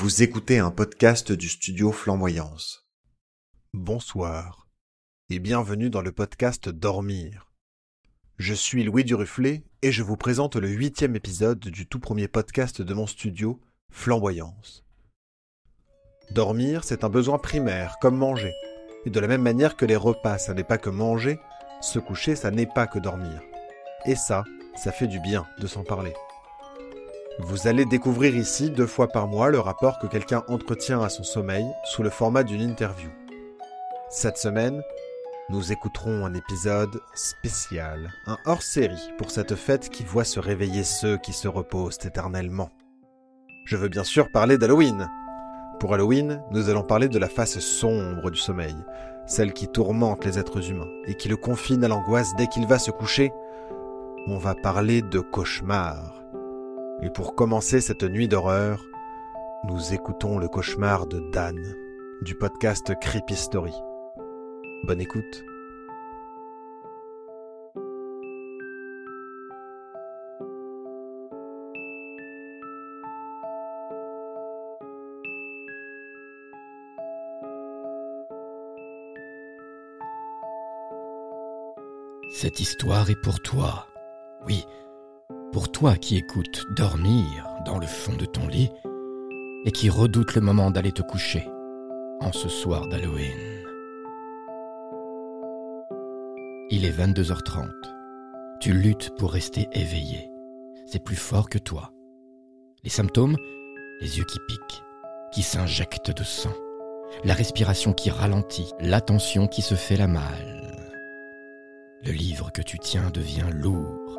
Vous écoutez un podcast du studio Flamboyance. Bonsoir et bienvenue dans le podcast Dormir. Je suis Louis Duruflé et je vous présente le huitième épisode du tout premier podcast de mon studio Flamboyance. Dormir, c'est un besoin primaire, comme manger. Et de la même manière que les repas, ça n'est pas que manger, se coucher, ça n'est pas que dormir. Et ça, ça fait du bien de s'en parler. Vous allez découvrir ici deux fois par mois le rapport que quelqu'un entretient à son sommeil sous le format d'une interview. Cette semaine, nous écouterons un épisode spécial, un hors-série pour cette fête qui voit se réveiller ceux qui se reposent éternellement. Je veux bien sûr parler d'Halloween. Pour Halloween, nous allons parler de la face sombre du sommeil, celle qui tourmente les êtres humains et qui le confine à l'angoisse dès qu'il va se coucher. On va parler de cauchemar. Et pour commencer cette nuit d'horreur, nous écoutons le cauchemar de Dan, du podcast Creepy Story. Bonne écoute. Cette histoire est pour toi. Oui, pour toi qui écoutes dormir dans le fond de ton lit et qui redoute le moment d'aller te coucher en ce soir d'Halloween. Il est 22h30. Tu luttes pour rester éveillé. C'est plus fort que toi. Les symptômes Les yeux qui piquent, qui s'injectent de sang, la respiration qui ralentit, l'attention qui se fait la malle. Le livre que tu tiens devient lourd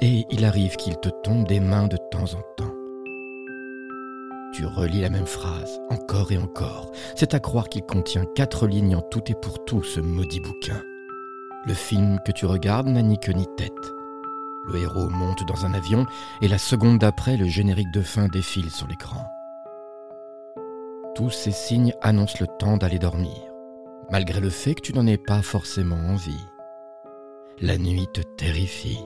et il arrive qu'il te tombe des mains de temps en temps. Tu relis la même phrase, encore et encore. C'est à croire qu'il contient quatre lignes en tout et pour tout, ce maudit bouquin. Le film que tu regardes n'a ni queue ni tête. Le héros monte dans un avion et la seconde d'après, le générique de fin défile sur l'écran. Tous ces signes annoncent le temps d'aller dormir, malgré le fait que tu n'en aies pas forcément envie. La nuit te terrifie,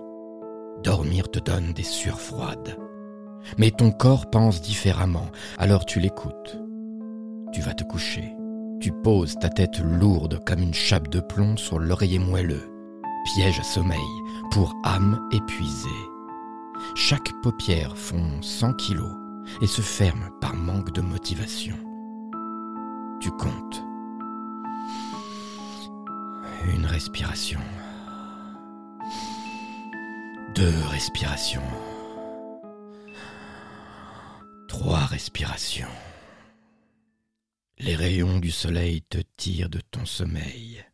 Dormir te donne des sueurs froides. Mais ton corps pense différemment, alors tu l'écoutes. Tu vas te coucher. Tu poses ta tête lourde comme une chape de plomb sur l'oreiller moelleux. Piège à sommeil pour âme épuisée. Chaque paupière fond 100 kilos et se ferme par manque de motivation. Tu comptes. Une respiration. Deux respirations. Trois respirations. Les rayons du soleil te tirent de ton sommeil.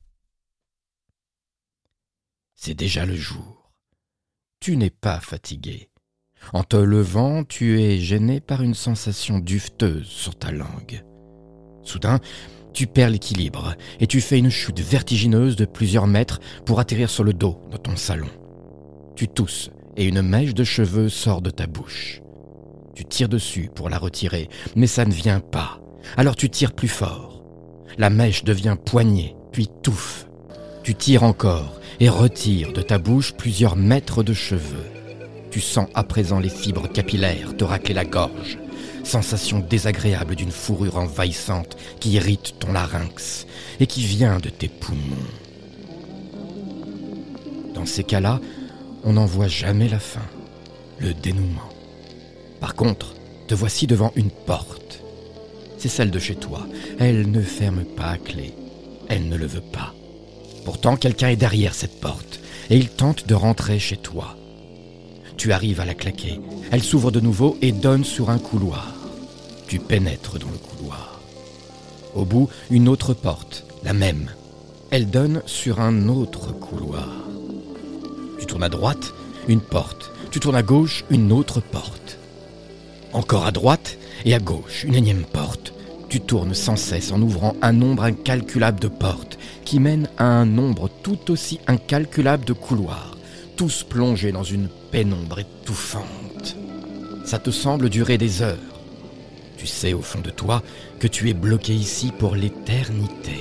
C'est déjà le jour. Tu n'es pas fatigué. En te levant, tu es gêné par une sensation duveteuse sur ta langue. Soudain, tu perds l'équilibre et tu fais une chute vertigineuse de plusieurs mètres pour atterrir sur le dos de ton salon. Tu tousses et une mèche de cheveux sort de ta bouche. Tu tires dessus pour la retirer, mais ça ne vient pas. Alors tu tires plus fort. La mèche devient poignée, puis touffe. Tu tires encore et retires de ta bouche plusieurs mètres de cheveux. Tu sens à présent les fibres capillaires te racler la gorge. Sensation désagréable d'une fourrure envahissante qui irrite ton larynx et qui vient de tes poumons. Dans ces cas-là, on n'en voit jamais la fin, le dénouement. Par contre, te voici devant une porte. C'est celle de chez toi. Elle ne ferme pas à clé. Elle ne le veut pas. Pourtant, quelqu'un est derrière cette porte, et il tente de rentrer chez toi. Tu arrives à la claquer. Elle s'ouvre de nouveau et donne sur un couloir. Tu pénètres dans le couloir. Au bout, une autre porte, la même. Elle donne sur un autre couloir. Tu tournes à droite, une porte. Tu tournes à gauche, une autre porte. Encore à droite et à gauche, une énième porte. Tu tournes sans cesse en ouvrant un nombre incalculable de portes qui mènent à un nombre tout aussi incalculable de couloirs, tous plongés dans une pénombre étouffante. Ça te semble durer des heures. Tu sais au fond de toi que tu es bloqué ici pour l'éternité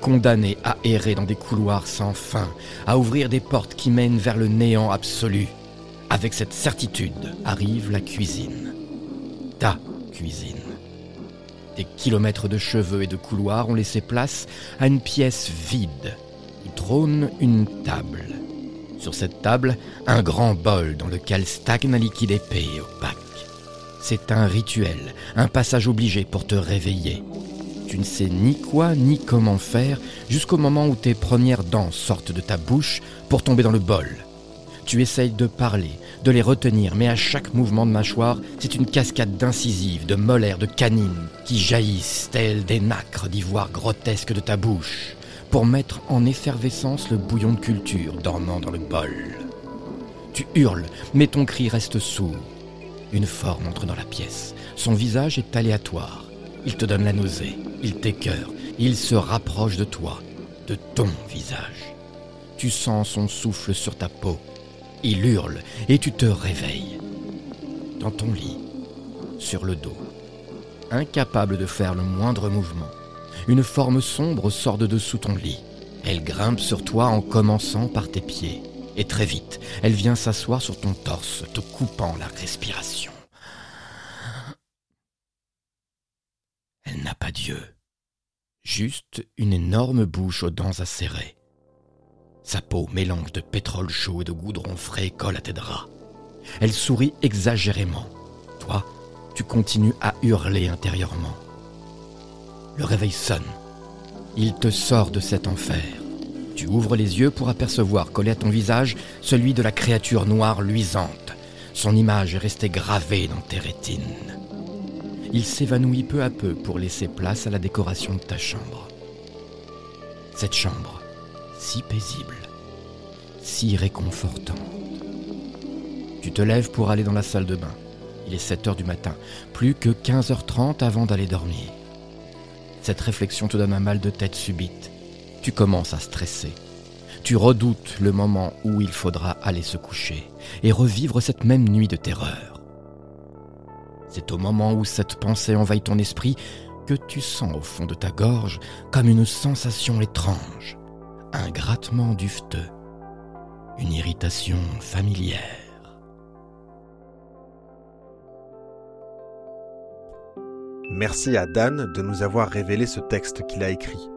condamné à errer dans des couloirs sans fin, à ouvrir des portes qui mènent vers le néant absolu. Avec cette certitude arrive la cuisine. Ta cuisine. Des kilomètres de cheveux et de couloirs ont laissé place à une pièce vide où trône une table. Sur cette table, un grand bol dans lequel stagne un liquide épais et opaque. C'est un rituel, un passage obligé pour te réveiller. Tu ne sais ni quoi ni comment faire jusqu'au moment où tes premières dents sortent de ta bouche pour tomber dans le bol. Tu essayes de parler, de les retenir, mais à chaque mouvement de mâchoire, c'est une cascade d'incisives, de molaires, de canines qui jaillissent telles des nacres d'ivoire grotesque de ta bouche pour mettre en effervescence le bouillon de culture dormant dans le bol. Tu hurles, mais ton cri reste sourd. Une forme entre dans la pièce. Son visage est aléatoire. Il te donne la nausée, il t'écœure, il se rapproche de toi, de ton visage. Tu sens son souffle sur ta peau. Il hurle et tu te réveilles. Dans ton lit, sur le dos, incapable de faire le moindre mouvement, une forme sombre sort de dessous ton lit. Elle grimpe sur toi en commençant par tes pieds. Et très vite, elle vient s'asseoir sur ton torse, te coupant la respiration. Elle n'a pas d'yeux, juste une énorme bouche aux dents acérées. Sa peau, mélange de pétrole chaud et de goudron frais, colle à tes draps. Elle sourit exagérément. Toi, tu continues à hurler intérieurement. Le réveil sonne. Il te sort de cet enfer. Tu ouvres les yeux pour apercevoir collé à ton visage celui de la créature noire luisante. Son image est restée gravée dans tes rétines. Il s'évanouit peu à peu pour laisser place à la décoration de ta chambre. Cette chambre, si paisible, si réconfortante. Tu te lèves pour aller dans la salle de bain. Il est 7 heures du matin, plus que 15h30 avant d'aller dormir. Cette réflexion te donne un mal de tête subite. Tu commences à stresser. Tu redoutes le moment où il faudra aller se coucher et revivre cette même nuit de terreur. C'est au moment où cette pensée envahit ton esprit que tu sens au fond de ta gorge comme une sensation étrange, un grattement dufteux, une irritation familière. Merci à Dan de nous avoir révélé ce texte qu'il a écrit.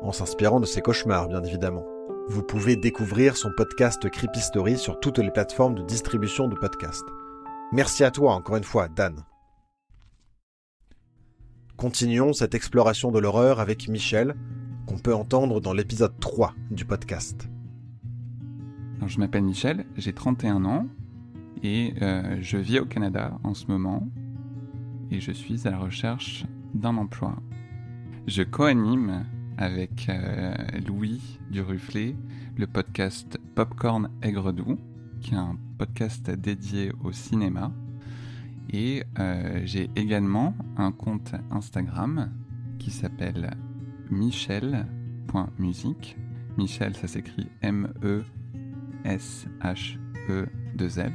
En s'inspirant de ses cauchemars, bien évidemment. Vous pouvez découvrir son podcast Creepy Story sur toutes les plateformes de distribution de podcasts. Merci à toi encore une fois, Dan. Continuons cette exploration de l'horreur avec Michel, qu'on peut entendre dans l'épisode 3 du podcast. je m'appelle Michel, j'ai 31 ans et euh, je vis au Canada en ce moment et je suis à la recherche d'un emploi. Je co-anime avec euh, Louis Duruflé le podcast Popcorn Aigre Doux, qui est un podcast dédié au cinéma. Et euh, j'ai également un compte Instagram qui s'appelle michel.musique. Michel, ça s'écrit M-E-S-H-E-2-L.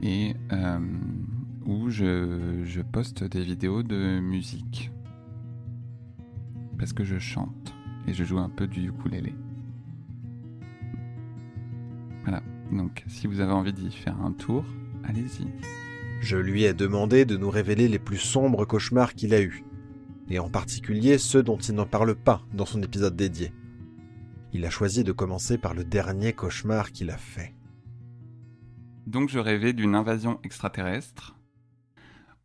Et euh, où je, poste des vidéos de musique. Parce que je chante et je joue un peu du ukulélé. Voilà, donc si vous avez envie d'y faire un tour, allez-y. Je lui ai demandé de nous révéler les plus sombres cauchemars qu'il a eus, et en particulier ceux dont il n'en parle pas dans son épisode dédié. Il a choisi de commencer par le dernier cauchemar qu'il a fait. Donc je rêvais d'une invasion extraterrestre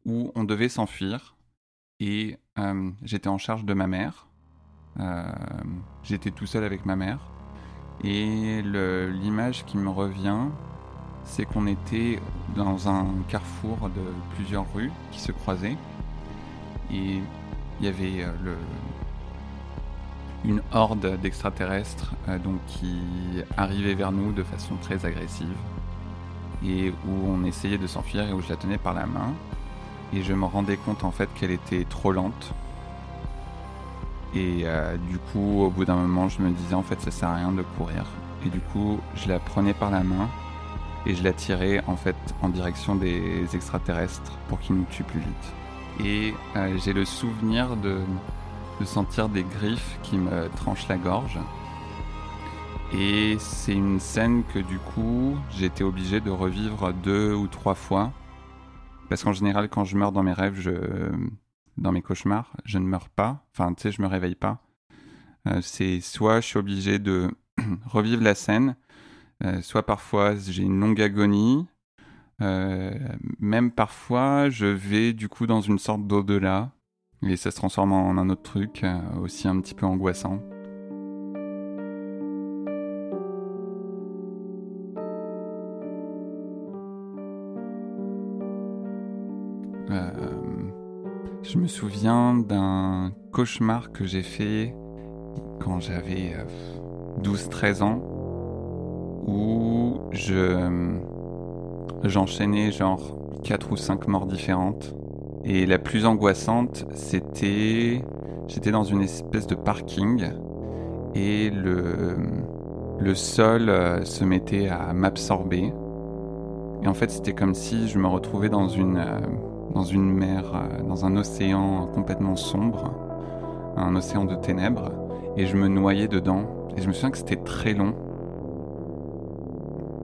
où on devait s'enfuir. Et euh, j'étais en charge de ma mère. Euh, j'étais tout seul avec ma mère. Et l'image qui me revient, c'est qu'on était dans un carrefour de plusieurs rues qui se croisaient. Et il y avait euh, une horde d'extraterrestres donc qui arrivait vers nous de façon très agressive et où on essayait de s'enfuir et où je la tenais par la main et je me rendais compte en fait qu'elle était trop lente. Et euh, du coup, au bout d'un moment, je me disais en fait ça sert à rien de courir. Et du coup, je la prenais par la main et je la tirais en fait en direction des extraterrestres pour qu'ils nous tuent plus vite. Et euh, j'ai le souvenir de, de sentir des griffes qui me tranchent la gorge. Et c'est une scène que du coup, été obligé de revivre deux ou trois fois Parce qu'en général, quand je meurs dans mes rêves, je... dans mes cauchemars, je ne meurs pas. Enfin, tu sais, je me réveille pas. Euh, c'est soit je suis obligé de revivre la scène, euh, soit parfois j'ai une longue agonie. Euh, même parfois, je vais du coup dans une sorte d'au-delà et ça se transforme en un autre truc aussi un petit peu angoissant. Je me souviens d'un cauchemar que j'ai fait quand j'avais 12-13 euh, ans où je j'enchaînais genre 4 ou 5 morts différentes. Et la plus angoissante c'était j'étais dans une espèce de parking et le le sol euh, se mettait à m'absorber. Et en fait c'était comme si je me retrouvais dans une euh, dans une mer, euh, dans un océan complètement sombre, un océan de ténèbres, et je me noyais dedans. Et je me souviens que c'était très long.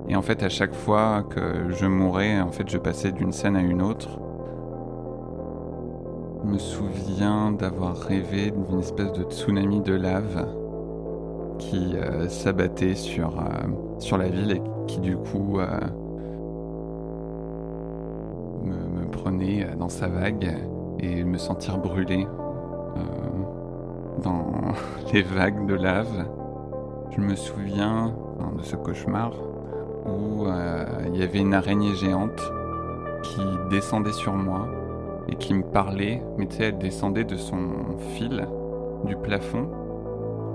Et en fait, à chaque fois que je mourais, en fait, je passais d'une scène à une autre. Je me souviens d'avoir rêvé d'une espèce de tsunami de lave qui euh, s'abattait sur, euh, sur la ville et qui du coup dans sa vague et me sentir brûler euh, dans les vagues de lave. Je me souviens de ce cauchemar où euh, il y avait une araignée géante qui descendait sur moi et qui me parlait, mais tu sais, elle descendait de son fil du plafond.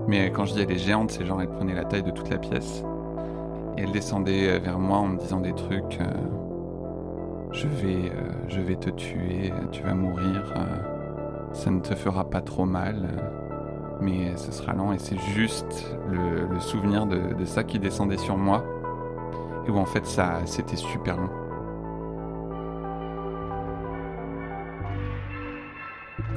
Mais quand je dis elle est géante, c'est genre elle prenait la taille de toute la pièce. Et elle descendait vers moi en me disant des trucs je vais, euh, je vais te tuer, tu vas mourir, euh, ça ne te fera pas trop mal, euh, mais ce sera lent et c'est juste le, souvenir de, ça qui descendait sur moi et où en fait ça c'était super long.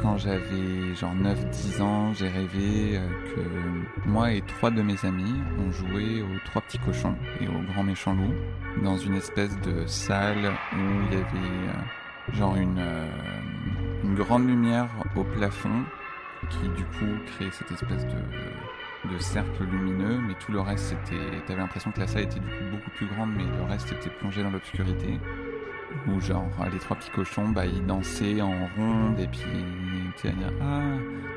Quand j'avais genre 9-10 ans, j'ai rêvé euh, que moi et trois de mes amis ont joué aux trois petits cochons et au grand méchant loup dans une espèce de salle où il y avait euh, genre une, euh, une grande lumière au plafond qui du coup créait cette espèce de, de cercle lumineux, mais tout le reste c'était. T'avais l'impression que la salle était du coup beaucoup plus grande, mais le reste était plongé dans l'obscurité où genre les trois petits cochons bah ils dansaient en ronde et puis tu dire ah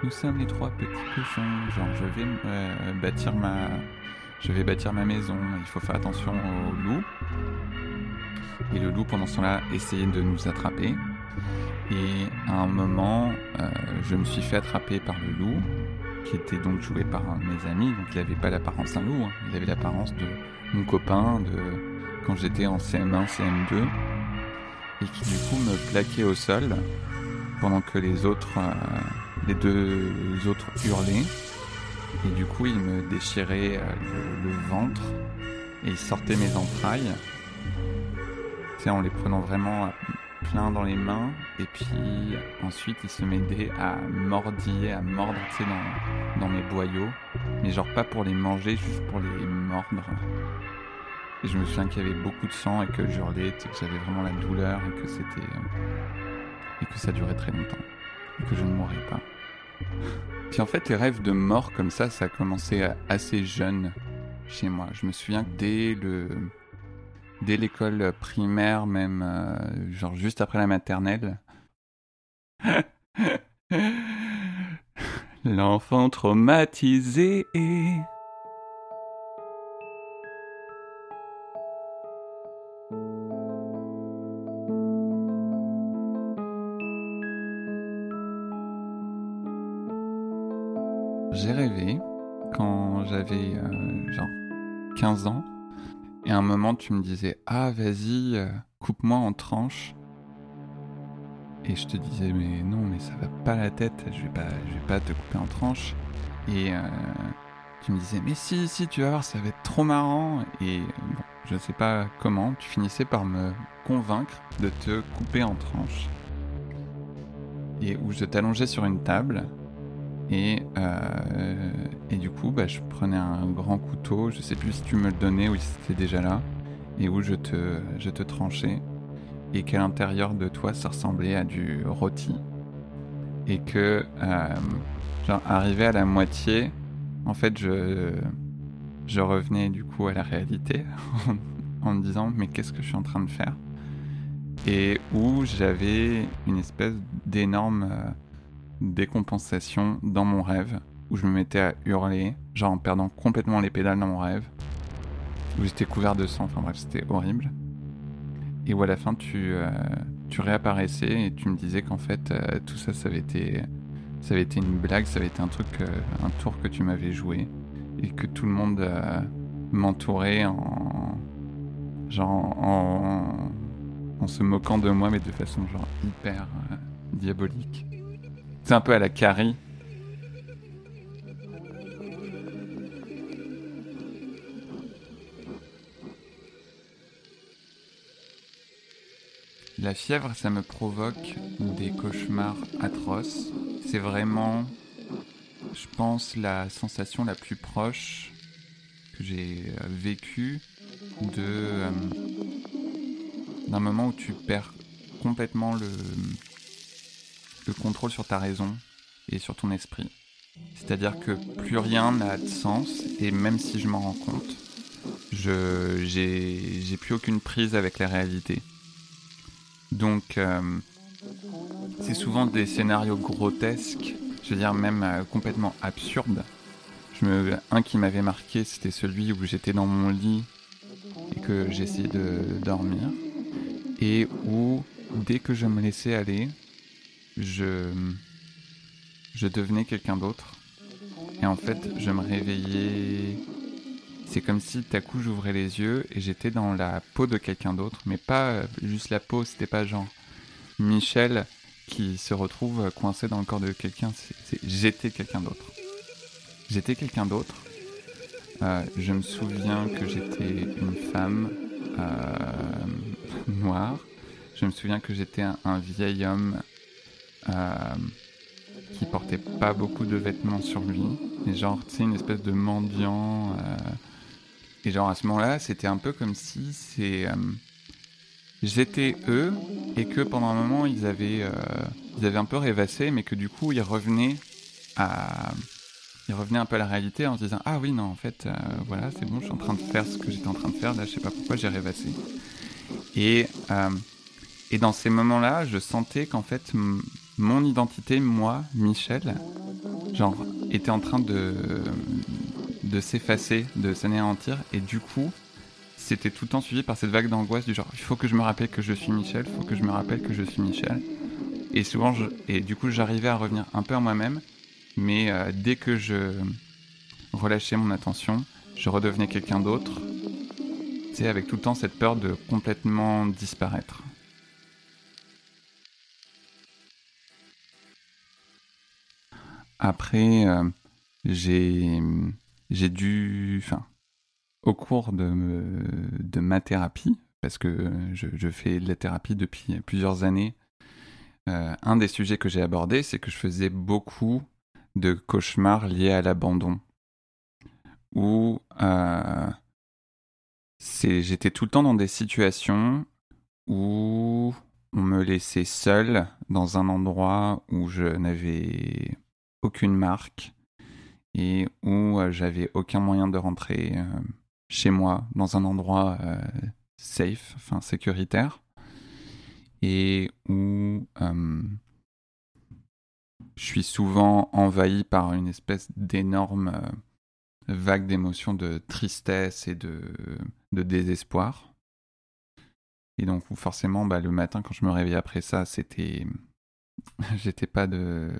nous sommes les trois petits cochons. Genre je vais euh, bâtir ma je vais bâtir ma maison. Il faut faire attention au loup et le loup pendant ce temps-là essayait de nous attraper. Et à un moment euh, je me suis fait attraper par le loup qui était donc joué par un de mes amis. Donc il n'avait pas l'apparence d'un loup hein. il avait l'apparence de mon copain de quand j'étais en CM1 CM2 et qui du coup me plaquait au sol pendant que les autres, euh, les deux autres hurlaient. Et du coup, il me déchirait euh, le, ventre et il sortait mes entrailles. En les prenant vraiment plein dans les mains. Et puis ensuite, il se m'aidait à mordiller, à mordre, dans, dans mes boyaux. Mais genre pas pour les manger, juste pour les mordre. Et je me souviens qu'il y avait beaucoup de sang et que j'hurlais, que j'avais vraiment la douleur et que c'était. Euh, et que ça durait très longtemps. Et que je ne mourrais pas. Puis en fait, les rêves de mort comme ça, ça a commencé assez jeune chez moi. Je me souviens que dès le. Dès l'école primaire, même, euh, genre juste après la maternelle. L'enfant traumatisé est J'ai rêvé quand j'avais euh, genre 15 ans. Et à un moment, tu me disais Ah, vas-y, euh, coupe-moi en tranches. Et je te disais Mais non, mais ça va pas la tête, je vais pas, je vais pas te couper en tranches. Et euh, tu me disais Mais si, si, tu vas voir, ça va être trop marrant. Et bon, je sais pas comment, tu finissais par me convaincre de te couper en tranches. Et où je t'allongeais sur une table et, euh, et du coup, bah, je prenais un grand couteau, je sais plus si tu me le donnais ou si c'était déjà là, et où je te, je te tranchais. et qu'à l'intérieur de toi ça ressemblait à du rôti et que euh, genre arrivé à la moitié en fait je je revenais du coup à la réalité en me disant mais qu'est-ce que je suis en train de faire? Et où j'avais une espèce d'énorme euh, décompensation dans mon rêve où je me mettais à hurler genre en perdant complètement les pédales dans mon rêve. Où j'étais couvert de sang enfin bref c'était horrible. Et où à la fin tu euh, tu réapparaissais et tu me disais qu'en fait euh, tout ça ça avait été une blague ça avait été un truc un tour que tu m'avais joué. Et que tout le monde m'entourait en genre en, en se moquant de moi, mais de façon genre hyper euh, diabolique. Un peu à la Carrie. La fièvre, ça me provoque des cauchemars atroces. C'est vraiment, je pense, la sensation la plus proche que j'ai euh, vécue de euh, d'un moment où tu perds complètement le, le contrôle sur ta raison et sur ton esprit. C'est-à-dire que plus rien n'a de sens, et même si je m'en rends compte, je j'ai plus aucune prise avec la réalité. Donc, euh, c'est souvent des scénarios grotesques, je veux dire même euh, complètement absurdes. Un qui m'avait marqué, c'était celui où j'étais dans mon lit et que j'essayais de dormir et où dès que je me laissais aller, je, je devenais quelqu'un d'autre. Et en fait, je me réveillais. C'est comme si à coup j'ouvrais les yeux et j'étais dans la peau de quelqu'un d'autre, mais pas juste la peau, c'était pas genre Michel qui se retrouve coincé dans le corps de quelqu'un, j'étais quelqu'un d'autre. J'étais quelqu'un d'autre. Euh, je me souviens que j'étais une femme euh, noir. Je me souviens que j'étais un, vieil homme qui portait pas beaucoup de vêtements sur lui. Et genre, tu sais, une espèce de mendiant. Euh, et genre, à ce moment-là, c'était un peu comme si c'est. Euh, j'étais eux, et que pendant un moment, ils avaient, ils avaient un peu rêvassé, mais que du coup, ils revenaient à. Ils revenaient un peu à la réalité en se disant Ah oui, non, en fait, voilà, c'est bon, je suis en train de faire ce que j'étais en train de faire, là, je sais pas pourquoi j'ai rêvassé. Et, euh, et dans ces moments-là, je sentais qu'en fait, mon identité, moi, Michel, genre, était en train de, s'effacer, de s'anéantir. Et du coup, c'était tout le temps suivi par cette vague d'angoisse du genre, il faut que je me rappelle que je suis Michel, il faut que je me rappelle que je suis Michel. Et souvent, je, et du coup, j'arrivais à revenir un peu à moi-même. Mais euh, dès que je relâchais mon attention, je redevenais quelqu'un d'autre avec tout le temps cette peur de complètement disparaître. Après, euh, j'ai dû, enfin, au cours de, de ma thérapie, parce que je, fais de la thérapie depuis plusieurs années, euh, un des sujets que j'ai abordé, c'est que je faisais beaucoup de cauchemars liés à l'abandon, où euh, j'étais tout le temps dans des situations où on me laissait seul dans un endroit où je n'avais aucune marque et où euh, j'avais aucun moyen de rentrer euh, chez moi dans un endroit euh, safe, enfin sécuritaire, et où je suis souvent envahi par une espèce d'énorme vague d'émotions de tristesse et de, de désespoir. Et donc forcément, bah, le matin quand je me réveillais après ça, c'était, j'étais pas de,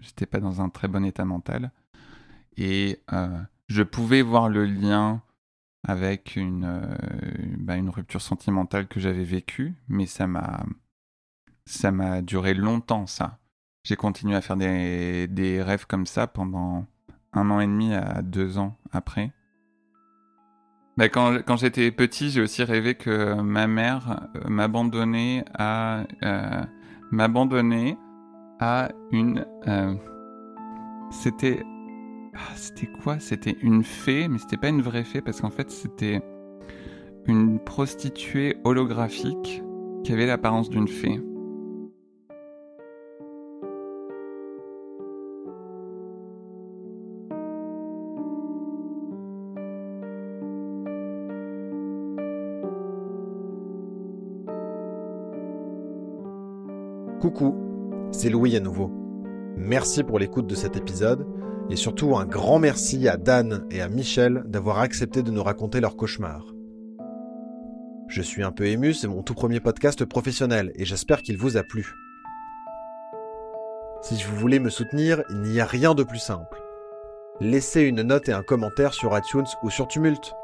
j'étais pas dans un très bon état mental. Et euh, je pouvais voir le lien avec une, euh, bah, une rupture sentimentale que j'avais vécue, mais ça m'a, ça m'a duré longtemps ça. J'ai continué à faire des, des rêves comme ça pendant un an et demi à deux ans après. Bah, quand, quand j'étais petit, j'ai aussi rêvé que ma mère euh, m'abandonnait à m'abandonnait à une. Euh, c'était ah, c'était quoi? C'était une fée, mais c'était pas une vraie fée parce qu'en fait c'était une prostituée holographique qui avait l'apparence d'une fée. Coucou, c'est Louis à nouveau. Merci pour l'écoute de cet épisode et surtout un grand merci à Dan et à Michel d'avoir accepté de nous raconter leur cauchemar. Je suis un peu ému, c'est mon tout premier podcast professionnel et j'espère qu'il vous a plu. Si vous voulez me soutenir, il n'y a rien de plus simple. Laissez une note et un commentaire sur iTunes ou sur Tumult.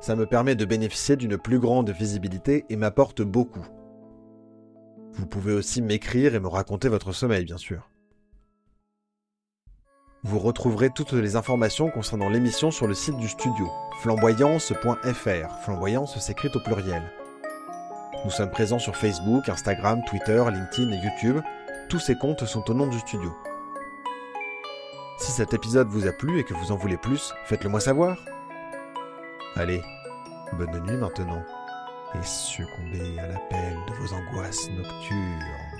Ça me permet de bénéficier d'une plus grande visibilité et m'apporte beaucoup. Vous pouvez aussi m'écrire et me raconter votre sommeil, bien sûr. Vous retrouverez toutes les informations concernant l'émission sur le site du studio, flamboyance.fr. Flamboyance s'écrit au pluriel. Nous sommes présents sur Facebook, Instagram, Twitter, LinkedIn et YouTube. Tous ces comptes sont au nom du studio. Si cet épisode vous a plu et que vous en voulez plus, faites-le moi savoir. Allez, bonne nuit maintenant et succombez à l'appel de vos angoisses nocturnes.